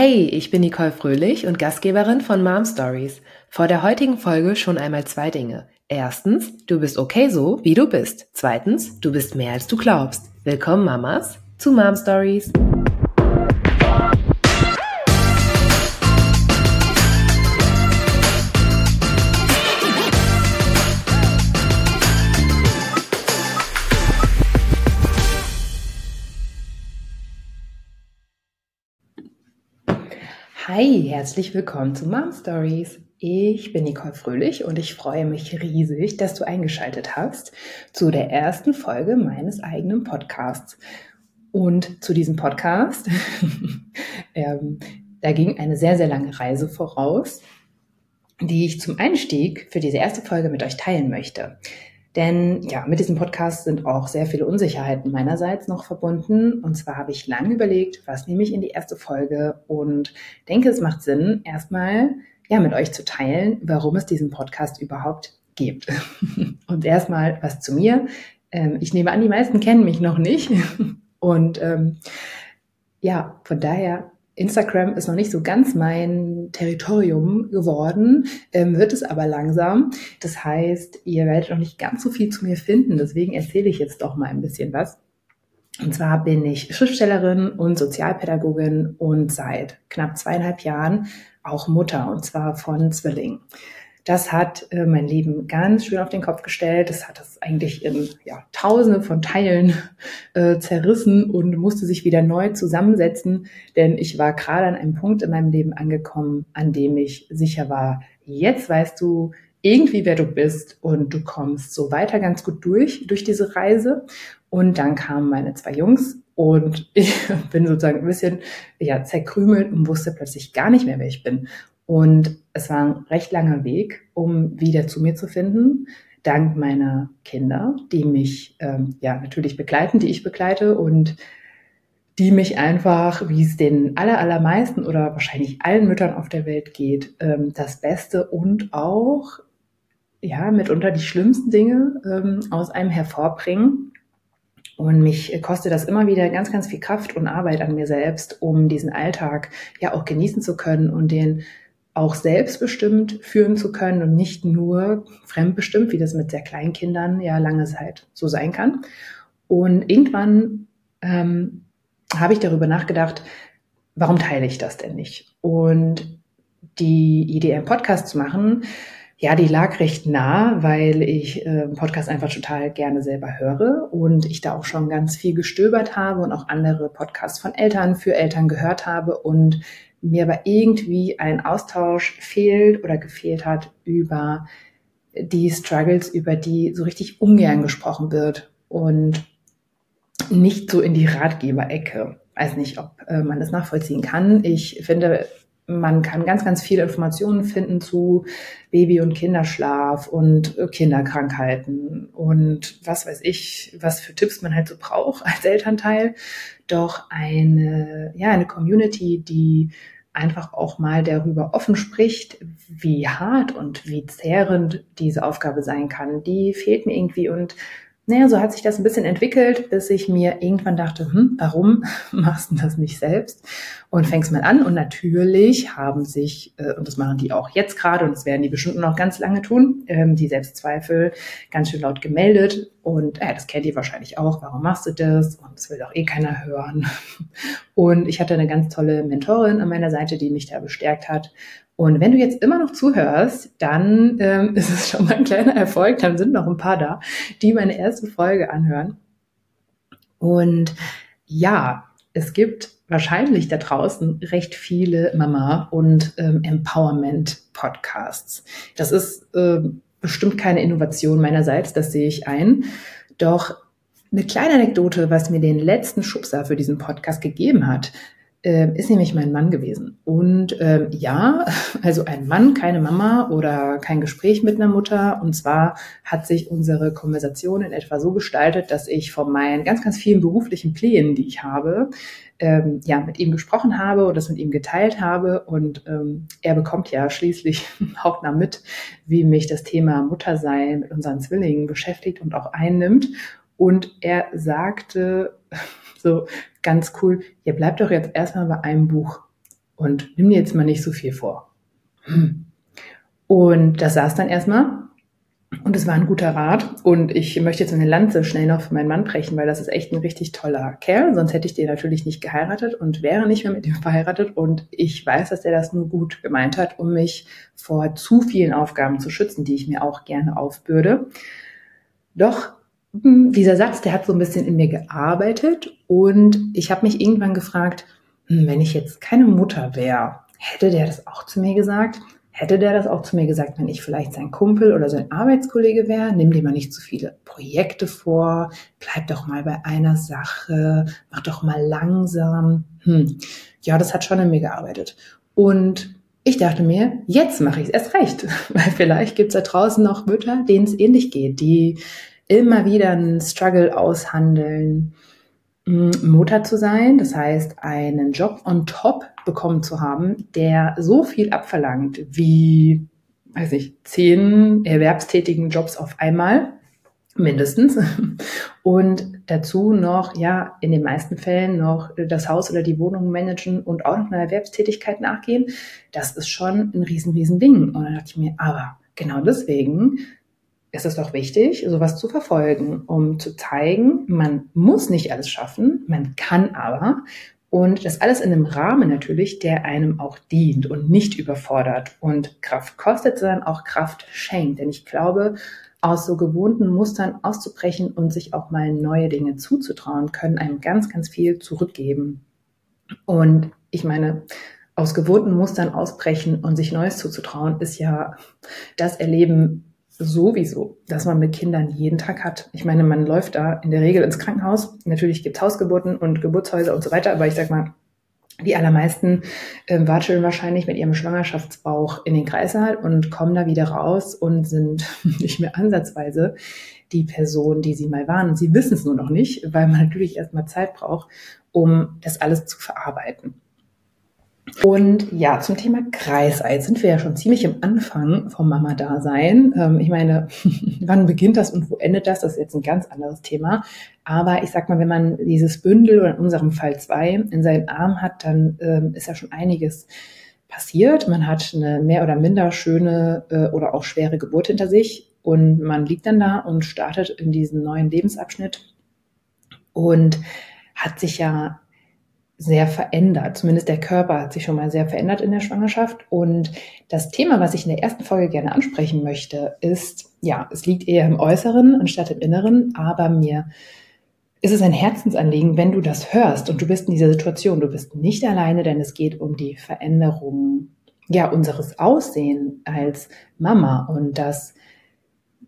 Hey, ich bin Nicole Fröhlich und Gastgeberin von Mom Stories. Vor der heutigen Folge schon einmal zwei Dinge. Erstens, du bist okay so, wie du bist. Zweitens, du bist mehr als du glaubst. Willkommen Mamas zu Mom Stories. Hi, herzlich willkommen zu Mom Stories. Ich bin Nicole Fröhlich und ich freue mich riesig, dass du eingeschaltet hast zu der ersten Folge meines eigenen Podcasts. Und zu diesem Podcast, ähm, da ging eine sehr, sehr lange Reise voraus, die ich zum Einstieg für diese erste Folge mit euch teilen möchte. Denn ja, mit diesem Podcast sind auch sehr viele Unsicherheiten meinerseits noch verbunden. Und zwar habe ich lange überlegt, was nehme ich in die erste Folge und denke, es macht Sinn, erstmal ja mit euch zu teilen, warum es diesen Podcast überhaupt gibt. und erstmal was zu mir. Ähm, ich nehme an, die meisten kennen mich noch nicht. Und ähm, ja, von daher Instagram ist noch nicht so ganz mein Territorium geworden, ähm, wird es aber langsam. Das heißt, ihr werdet noch nicht ganz so viel zu mir finden. Deswegen erzähle ich jetzt doch mal ein bisschen was. Und zwar bin ich Schriftstellerin und Sozialpädagogin und seit knapp zweieinhalb Jahren auch Mutter und zwar von Zwillingen. Das hat äh, mein Leben ganz schön auf den Kopf gestellt. Das hat es eigentlich in ja, Tausende von Teilen äh, zerrissen und musste sich wieder neu zusammensetzen, denn ich war gerade an einem Punkt in meinem Leben angekommen, an dem ich sicher war, jetzt weißt du irgendwie, wer du bist und du kommst so weiter ganz gut durch, durch diese Reise. Und dann kamen meine zwei Jungs und ich bin sozusagen ein bisschen ja, zerkrümelt und wusste plötzlich gar nicht mehr, wer ich bin. Und es war ein recht langer Weg, um wieder zu mir zu finden, dank meiner Kinder, die mich ähm, ja natürlich begleiten, die ich begleite und die mich einfach, wie es den aller, allermeisten oder wahrscheinlich allen Müttern auf der Welt geht, ähm, das Beste und auch ja mitunter die schlimmsten Dinge ähm, aus einem hervorbringen. Und mich kostet das immer wieder ganz, ganz viel Kraft und Arbeit an mir selbst, um diesen Alltag ja auch genießen zu können und den auch selbstbestimmt führen zu können und nicht nur fremdbestimmt, wie das mit sehr kleinen Kindern ja lange Zeit so sein kann. Und irgendwann ähm, habe ich darüber nachgedacht, warum teile ich das denn nicht? Und die Idee, einen Podcast zu machen, ja, die lag recht nah, weil ich äh, Podcast einfach total gerne selber höre und ich da auch schon ganz viel gestöbert habe und auch andere Podcasts von Eltern für Eltern gehört habe und mir aber irgendwie ein Austausch fehlt oder gefehlt hat über die Struggles, über die so richtig ungern gesprochen wird und nicht so in die Ratgeberecke. Weiß nicht, ob äh, man das nachvollziehen kann. Ich finde, man kann ganz, ganz viele Informationen finden zu Baby- und Kinderschlaf und Kinderkrankheiten und was weiß ich, was für Tipps man halt so braucht als Elternteil. Doch eine, ja, eine Community, die einfach auch mal darüber offen spricht, wie hart und wie zehrend diese Aufgabe sein kann, die fehlt mir irgendwie und naja, so hat sich das ein bisschen entwickelt, bis ich mir irgendwann dachte, hm, warum machst du das nicht selbst? Und fängst mal an. Und natürlich haben sich, äh, und das machen die auch jetzt gerade, und das werden die bestimmt noch ganz lange tun, ähm, die Selbstzweifel ganz schön laut gemeldet. Und äh, das kennt ihr wahrscheinlich auch. Warum machst du das? Und das will doch eh keiner hören. Und ich hatte eine ganz tolle Mentorin an meiner Seite, die mich da bestärkt hat und wenn du jetzt immer noch zuhörst, dann ähm, ist es schon mal ein kleiner Erfolg. Dann sind noch ein paar da, die meine erste Folge anhören. Und ja, es gibt wahrscheinlich da draußen recht viele Mama- und ähm, Empowerment-Podcasts. Das ist äh, bestimmt keine Innovation meinerseits, das sehe ich ein. Doch eine kleine Anekdote, was mir den letzten Schubser für diesen Podcast gegeben hat, äh, ist nämlich mein Mann gewesen. Und ähm, ja, also ein Mann, keine Mama oder kein Gespräch mit einer Mutter. Und zwar hat sich unsere Konversation in etwa so gestaltet, dass ich von meinen ganz, ganz vielen beruflichen Plänen, die ich habe, ähm, ja, mit ihm gesprochen habe und das mit ihm geteilt habe. Und ähm, er bekommt ja schließlich hautnah mit, wie mich das Thema Muttersein mit unseren Zwillingen beschäftigt und auch einnimmt. Und er sagte so ganz cool, ihr bleibt doch jetzt erstmal bei einem Buch. und nimm dir jetzt mal nicht so viel vor. Hm. Und das saß dann erstmal und es war ein guter Rat. Und ich möchte jetzt eine Lanze schnell noch für meinen Mann brechen, weil das ist echt ein richtig toller Kerl. Sonst hätte ich den natürlich nicht geheiratet und wäre nicht mehr mit ihm verheiratet. Und ich weiß, dass er das nur gut gemeint hat, um mich vor zu vielen Aufgaben zu schützen, die ich mir auch gerne aufbürde. Doch dieser Satz, der hat so ein bisschen in mir gearbeitet. Und ich habe mich irgendwann gefragt, hm, wenn ich jetzt keine Mutter wäre, hätte der das auch zu mir gesagt? Hätte der das auch zu mir gesagt, wenn ich vielleicht sein Kumpel oder sein Arbeitskollege wäre, nimm dir mal nicht zu viele Projekte vor, bleib doch mal bei einer Sache, mach doch mal langsam. Hm. Ja, das hat schon in mir gearbeitet. Und ich dachte mir, jetzt mache ich es erst recht, weil vielleicht gibt es da draußen noch Mütter, denen es ähnlich geht, die immer wieder einen Struggle aushandeln, Mutter zu sein, das heißt einen Job on top bekommen zu haben, der so viel abverlangt wie, weiß ich, zehn erwerbstätigen Jobs auf einmal, mindestens. Und dazu noch, ja, in den meisten Fällen noch das Haus oder die Wohnung managen und auch noch einer Erwerbstätigkeit nachgehen. Das ist schon ein riesen, riesen Ding. Und dann dachte ich mir, aber genau deswegen ist es doch wichtig, sowas zu verfolgen, um zu zeigen, man muss nicht alles schaffen, man kann aber. Und das alles in einem Rahmen natürlich, der einem auch dient und nicht überfordert und Kraft kostet, sondern auch Kraft schenkt. Denn ich glaube, aus so gewohnten Mustern auszubrechen und sich auch mal neue Dinge zuzutrauen, können einem ganz, ganz viel zurückgeben. Und ich meine, aus gewohnten Mustern ausbrechen und sich Neues zuzutrauen, ist ja das Erleben sowieso, dass man mit Kindern jeden Tag hat. Ich meine, man läuft da in der Regel ins Krankenhaus. Natürlich gibt's Hausgeburten und Geburtshäuser und so weiter, aber ich sag mal, die allermeisten äh, watscheln wahrscheinlich mit ihrem Schwangerschaftsbauch in den Kreißsaal und kommen da wieder raus und sind nicht mehr ansatzweise die Person, die sie mal waren. Und sie wissen es nur noch nicht, weil man natürlich erstmal Zeit braucht, um das alles zu verarbeiten. Und ja, zum Thema Kreisei sind wir ja schon ziemlich am Anfang vom Mama-Dasein. Ähm, ich meine, wann beginnt das und wo endet das? Das ist jetzt ein ganz anderes Thema. Aber ich sag mal, wenn man dieses Bündel oder in unserem Fall zwei in seinen Arm hat, dann ähm, ist ja schon einiges passiert. Man hat eine mehr oder minder schöne äh, oder auch schwere Geburt hinter sich und man liegt dann da und startet in diesen neuen Lebensabschnitt und hat sich ja sehr verändert. Zumindest der Körper hat sich schon mal sehr verändert in der Schwangerschaft. Und das Thema, was ich in der ersten Folge gerne ansprechen möchte, ist, ja, es liegt eher im Äußeren anstatt im Inneren, aber mir ist es ein Herzensanliegen, wenn du das hörst und du bist in dieser Situation, du bist nicht alleine, denn es geht um die Veränderung, ja, unseres Aussehen als Mama und das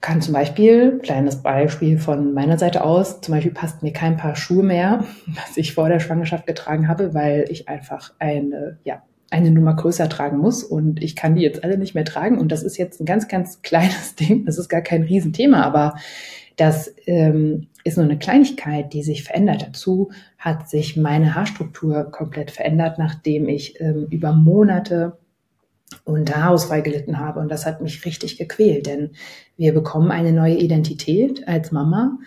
kann zum Beispiel, kleines Beispiel von meiner Seite aus, zum Beispiel passt mir kein Paar Schuhe mehr, was ich vor der Schwangerschaft getragen habe, weil ich einfach eine, ja, eine Nummer größer tragen muss und ich kann die jetzt alle nicht mehr tragen und das ist jetzt ein ganz, ganz kleines Ding, das ist gar kein Riesenthema, aber das ähm, ist nur eine Kleinigkeit, die sich verändert. Dazu hat sich meine Haarstruktur komplett verändert, nachdem ich ähm, über Monate und Haarausfall gelitten habe. Und das hat mich richtig gequält, denn wir bekommen eine neue Identität als Mama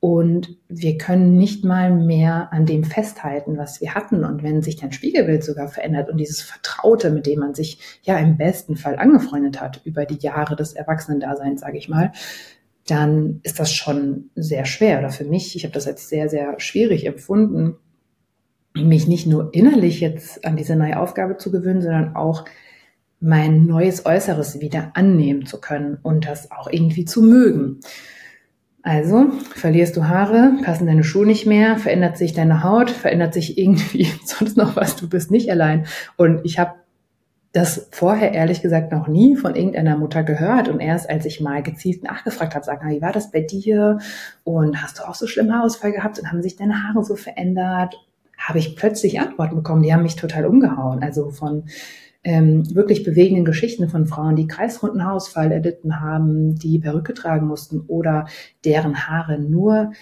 und wir können nicht mal mehr an dem festhalten, was wir hatten. Und wenn sich dein Spiegelbild sogar verändert und dieses Vertraute, mit dem man sich ja im besten Fall angefreundet hat über die Jahre des Erwachsenendaseins, sage ich mal, dann ist das schon sehr schwer. Oder für mich, ich habe das als sehr, sehr schwierig empfunden, mich nicht nur innerlich jetzt an diese neue Aufgabe zu gewöhnen, sondern auch mein neues Äußeres wieder annehmen zu können und das auch irgendwie zu mögen. Also verlierst du Haare, passen deine Schuhe nicht mehr, verändert sich deine Haut, verändert sich irgendwie sonst noch was, du bist nicht allein. Und ich habe das vorher ehrlich gesagt noch nie von irgendeiner Mutter gehört. Und erst als ich mal gezielt nachgefragt habe, sag mal, wie war das bei dir? Und hast du auch so schlimm Haarausfall gehabt und haben sich deine Haare so verändert? Habe ich plötzlich Antworten bekommen, die haben mich total umgehauen. Also von ähm, wirklich bewegenden Geschichten von Frauen, die kreisrunden Haarausfall erlitten haben, die Perücke tragen mussten oder deren Haare nur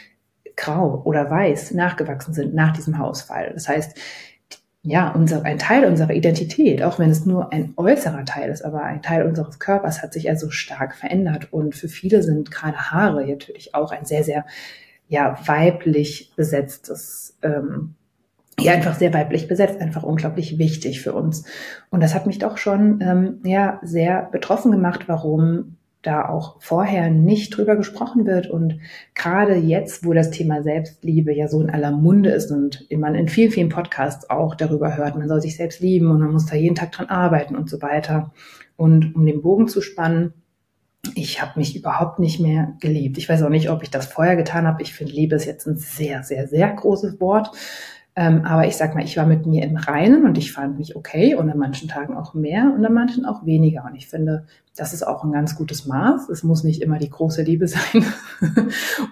grau oder weiß nachgewachsen sind nach diesem Haarausfall. Das heißt, ja, unser, ein Teil unserer Identität, auch wenn es nur ein äußerer Teil ist, aber ein Teil unseres Körpers hat sich also stark verändert. Und für viele sind gerade Haare natürlich auch ein sehr, sehr ja, weiblich besetztes ähm, ja einfach sehr weiblich besetzt, einfach unglaublich wichtig für uns. Und das hat mich doch schon ähm, ja sehr betroffen gemacht, warum da auch vorher nicht drüber gesprochen wird und gerade jetzt, wo das Thema Selbstliebe ja so in aller Munde ist und man in vielen, vielen Podcasts auch darüber hört, man soll sich selbst lieben und man muss da jeden Tag dran arbeiten und so weiter. Und um den Bogen zu spannen, ich habe mich überhaupt nicht mehr geliebt. Ich weiß auch nicht, ob ich das vorher getan habe. Ich finde, Liebe ist jetzt ein sehr, sehr, sehr großes Wort. Ähm, aber ich sag mal, ich war mit mir im Reinen und ich fand mich okay und an manchen Tagen auch mehr und an manchen auch weniger. Und ich finde, das ist auch ein ganz gutes Maß. Es muss nicht immer die große Liebe sein.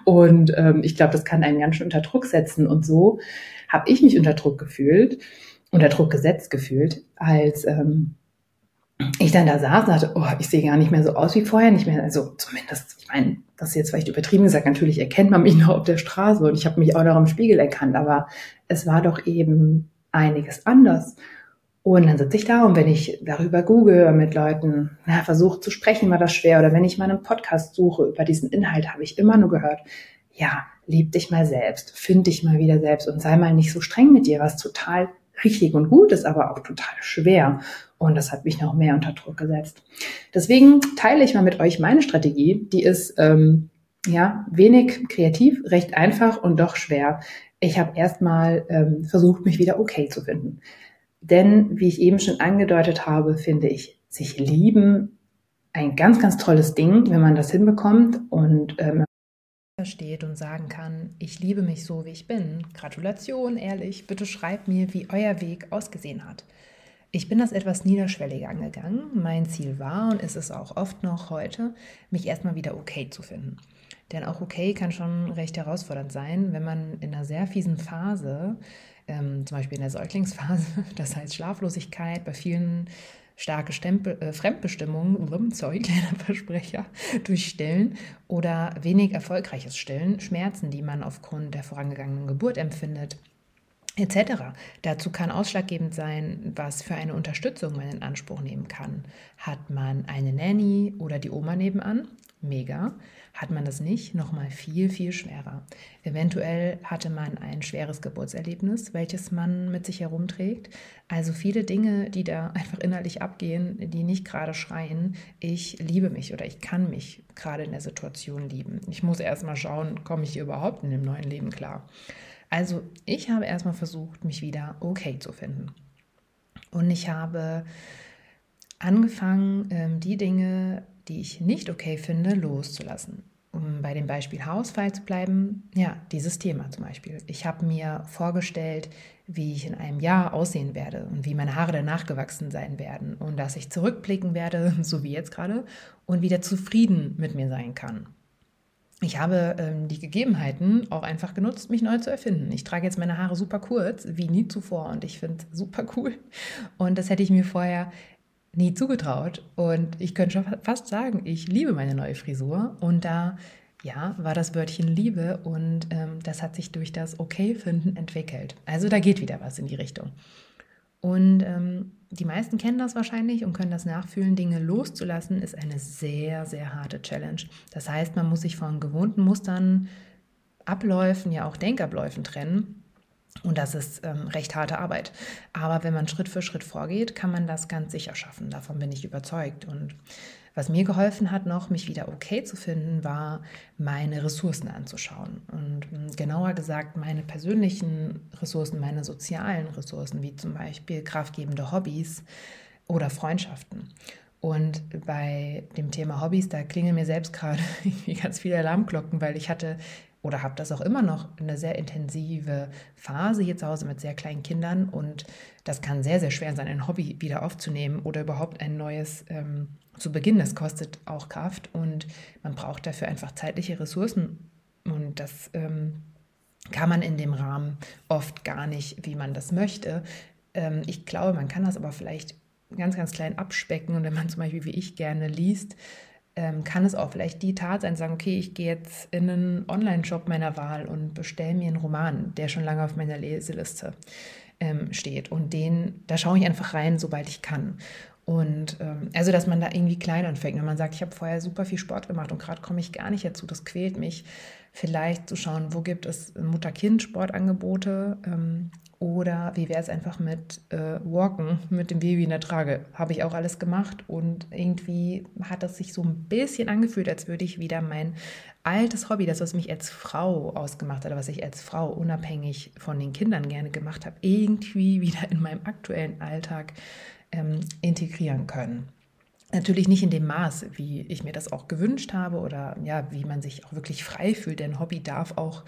und ähm, ich glaube, das kann einen ganz schön unter Druck setzen. Und so habe ich mich unter Druck gefühlt, unter Druck gesetzt gefühlt, als ähm, ich dann da saß und dachte, oh, ich sehe gar nicht mehr so aus wie vorher, nicht mehr, also zumindest, ich meine, das ist jetzt vielleicht übertrieben gesagt, natürlich erkennt man mich noch auf der Straße und ich habe mich auch noch im Spiegel erkannt, aber es war doch eben einiges anders. Und dann sitze ich da und wenn ich darüber google mit Leuten, na, versuche zu sprechen, war das schwer. Oder wenn ich mal einen Podcast suche über diesen Inhalt, habe ich immer nur gehört, ja, lieb dich mal selbst, find dich mal wieder selbst und sei mal nicht so streng mit dir, was total richtig und gut ist, aber auch total schwer. Und das hat mich noch mehr unter Druck gesetzt. Deswegen teile ich mal mit euch meine Strategie. Die ist ähm, ja wenig kreativ, recht einfach und doch schwer. Ich habe erstmal ähm, versucht, mich wieder okay zu finden. Denn, wie ich eben schon angedeutet habe, finde ich sich lieben ein ganz, ganz tolles Ding, wenn man das hinbekommt und ähm, steht und sagen kann, ich liebe mich so, wie ich bin. Gratulation, ehrlich, bitte schreibt mir, wie euer Weg ausgesehen hat. Ich bin das etwas niederschwelliger angegangen. Mein Ziel war und ist es auch oft noch heute, mich erstmal wieder okay zu finden. Denn auch okay kann schon recht herausfordernd sein, wenn man in einer sehr fiesen Phase, ähm, zum Beispiel in der Säuglingsphase, das heißt Schlaflosigkeit, bei vielen starke Stempel, äh, Fremdbestimmungen, sorry, kleiner Versprecher, durch Stillen oder wenig erfolgreiches Stillen, Schmerzen, die man aufgrund der vorangegangenen Geburt empfindet, etc. Dazu kann ausschlaggebend sein, was für eine Unterstützung man in Anspruch nehmen kann. Hat man eine Nanny oder die Oma nebenan? Mega. Hat man das nicht, nochmal viel, viel schwerer. Eventuell hatte man ein schweres Geburtserlebnis, welches man mit sich herumträgt. Also viele Dinge, die da einfach innerlich abgehen, die nicht gerade schreien, ich liebe mich oder ich kann mich gerade in der Situation lieben. Ich muss erst mal schauen, komme ich überhaupt in dem neuen Leben klar. Also ich habe erstmal versucht, mich wieder okay zu finden. Und ich habe angefangen, ähm, die Dinge, die ich nicht okay finde, loszulassen. Um bei dem Beispiel Haarausfall zu bleiben, ja, dieses Thema zum Beispiel. Ich habe mir vorgestellt, wie ich in einem Jahr aussehen werde und wie meine Haare danach gewachsen sein werden und dass ich zurückblicken werde, so wie jetzt gerade, und wieder zufrieden mit mir sein kann ich habe ähm, die Gegebenheiten auch einfach genutzt, mich neu zu erfinden. Ich trage jetzt meine Haare super kurz, wie nie zuvor, und ich finde es super cool. Und das hätte ich mir vorher nie zugetraut. Und ich könnte schon fast sagen, ich liebe meine neue Frisur. Und da, ja, war das Wörtchen Liebe und ähm, das hat sich durch das Okay-Finden entwickelt. Also da geht wieder was in die Richtung. Und ähm, die meisten kennen das wahrscheinlich und können das nachfühlen. Dinge loszulassen ist eine sehr, sehr harte Challenge. Das heißt, man muss sich von gewohnten Mustern, Abläufen, ja auch Denkabläufen trennen. Und das ist ähm, recht harte Arbeit. Aber wenn man Schritt für Schritt vorgeht, kann man das ganz sicher schaffen. Davon bin ich überzeugt. Und was mir geholfen hat, noch mich wieder okay zu finden, war, meine Ressourcen anzuschauen. Und hm, genauer gesagt, meine persönlichen Ressourcen, meine sozialen Ressourcen, wie zum Beispiel kraftgebende Hobbys oder Freundschaften. Und bei dem Thema Hobbys, da klingeln mir selbst gerade ganz viele Alarmglocken, weil ich hatte oder habe das auch immer noch eine sehr intensive Phase hier zu Hause mit sehr kleinen Kindern und das kann sehr, sehr schwer sein, ein Hobby wieder aufzunehmen oder überhaupt ein neues ähm, zu beginnen. Das kostet auch Kraft und man braucht dafür einfach zeitliche Ressourcen und das ähm, kann man in dem Rahmen oft gar nicht, wie man das möchte. Ähm, ich glaube, man kann das aber vielleicht ganz, ganz klein abspecken und wenn man zum Beispiel wie ich gerne liest, ähm, kann es auch vielleicht die Tat sein, sagen, okay, ich gehe jetzt in einen Online-Shop meiner Wahl und bestelle mir einen Roman, der schon lange auf meiner Leseliste ähm, steht. Und den, da schaue ich einfach rein, sobald ich kann. Und ähm, also, dass man da irgendwie klein anfängt. Wenn man sagt, ich habe vorher super viel Sport gemacht und gerade komme ich gar nicht dazu, das quält mich. Vielleicht zu schauen, wo gibt es Mutter-Kind-Sportangebote, ähm, Oder wie wäre es einfach mit äh, Walken, mit dem Baby in der Trage? Habe ich auch alles gemacht und irgendwie hat das sich so ein bisschen angefühlt, als würde ich wieder mein altes Hobby, das, was mich als Frau ausgemacht hat, was ich als Frau unabhängig von den Kindern gerne gemacht habe, irgendwie wieder in meinem aktuellen Alltag ähm, integrieren können. Natürlich nicht in dem Maß, wie ich mir das auch gewünscht habe oder ja, wie man sich auch wirklich frei fühlt, denn Hobby darf auch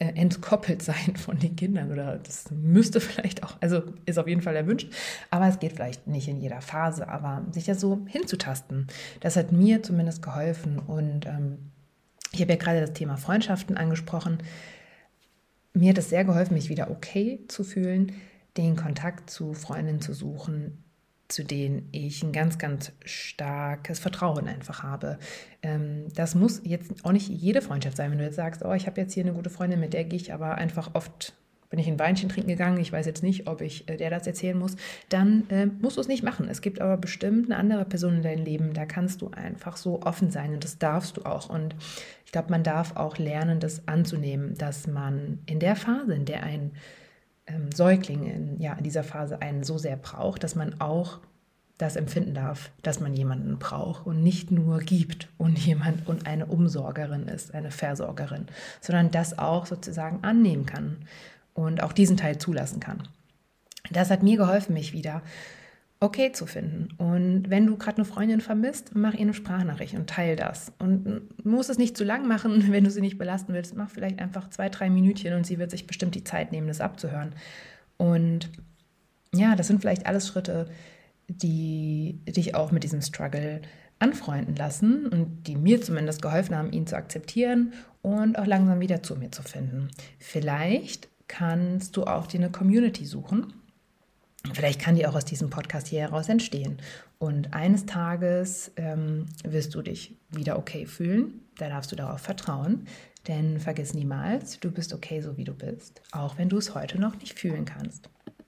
äh, entkoppelt sein von den Kindern oder das müsste vielleicht auch, also ist auf jeden Fall erwünscht, aber es geht vielleicht nicht in jeder Phase, aber sich ja so hinzutasten, das hat mir zumindest geholfen und ähm, ich habe ja gerade das Thema Freundschaften angesprochen. Mir hat es sehr geholfen, mich wieder okay zu fühlen, den Kontakt zu Freundinnen zu suchen, zu denen ich ein ganz, ganz starkes Vertrauen einfach habe. Ähm, das muss jetzt auch nicht jede Freundschaft sein, wenn du jetzt sagst, oh, ich habe jetzt hier eine gute Freundin, mit der gehe ich aber einfach oft bin ich ein Weinchen trinken gegangen, ich weiß jetzt nicht, ob ich äh, der das erzählen muss, dann äh, musst du es nicht machen. Es gibt aber bestimmt eine andere Person in deinem Leben, da kannst du einfach so offen sein und das darfst du auch. Und ich glaube, man darf auch lernen, das anzunehmen, dass man in der Phase, in der ein ähm, Säugling in, ja, in dieser Phase einen so sehr braucht, dass man auch das empfinden darf, dass man jemanden braucht und nicht nur gibt und jemand und eine Umsorgerin ist, eine Versorgerin, sondern das auch sozusagen annehmen kann und auch diesen Teil zulassen kann. Das hat mir geholfen, mich wieder okay zu finden. Und wenn du gerade eine Freundin vermisst, mach ihr eine Sprachnachricht und teile das. Und muss es nicht zu lang machen, wenn du sie nicht belasten willst. Mach vielleicht einfach zwei, drei Minütchen und sie wird sich bestimmt die Zeit nehmen, das abzuhören. Und ja, das sind vielleicht alles Schritte, die dich auch mit diesem Struggle anfreunden lassen und die mir zumindest geholfen haben, ihn zu akzeptieren und auch langsam wieder zu mir zu finden. Vielleicht kannst du auch dir eine Community suchen. Vielleicht kann die auch aus diesem Podcast hier heraus entstehen. Und eines Tages ähm, wirst du dich wieder okay fühlen. Da darfst du darauf vertrauen. Denn vergiss niemals, du bist okay, so wie du bist, auch wenn du es heute noch nicht fühlen kannst.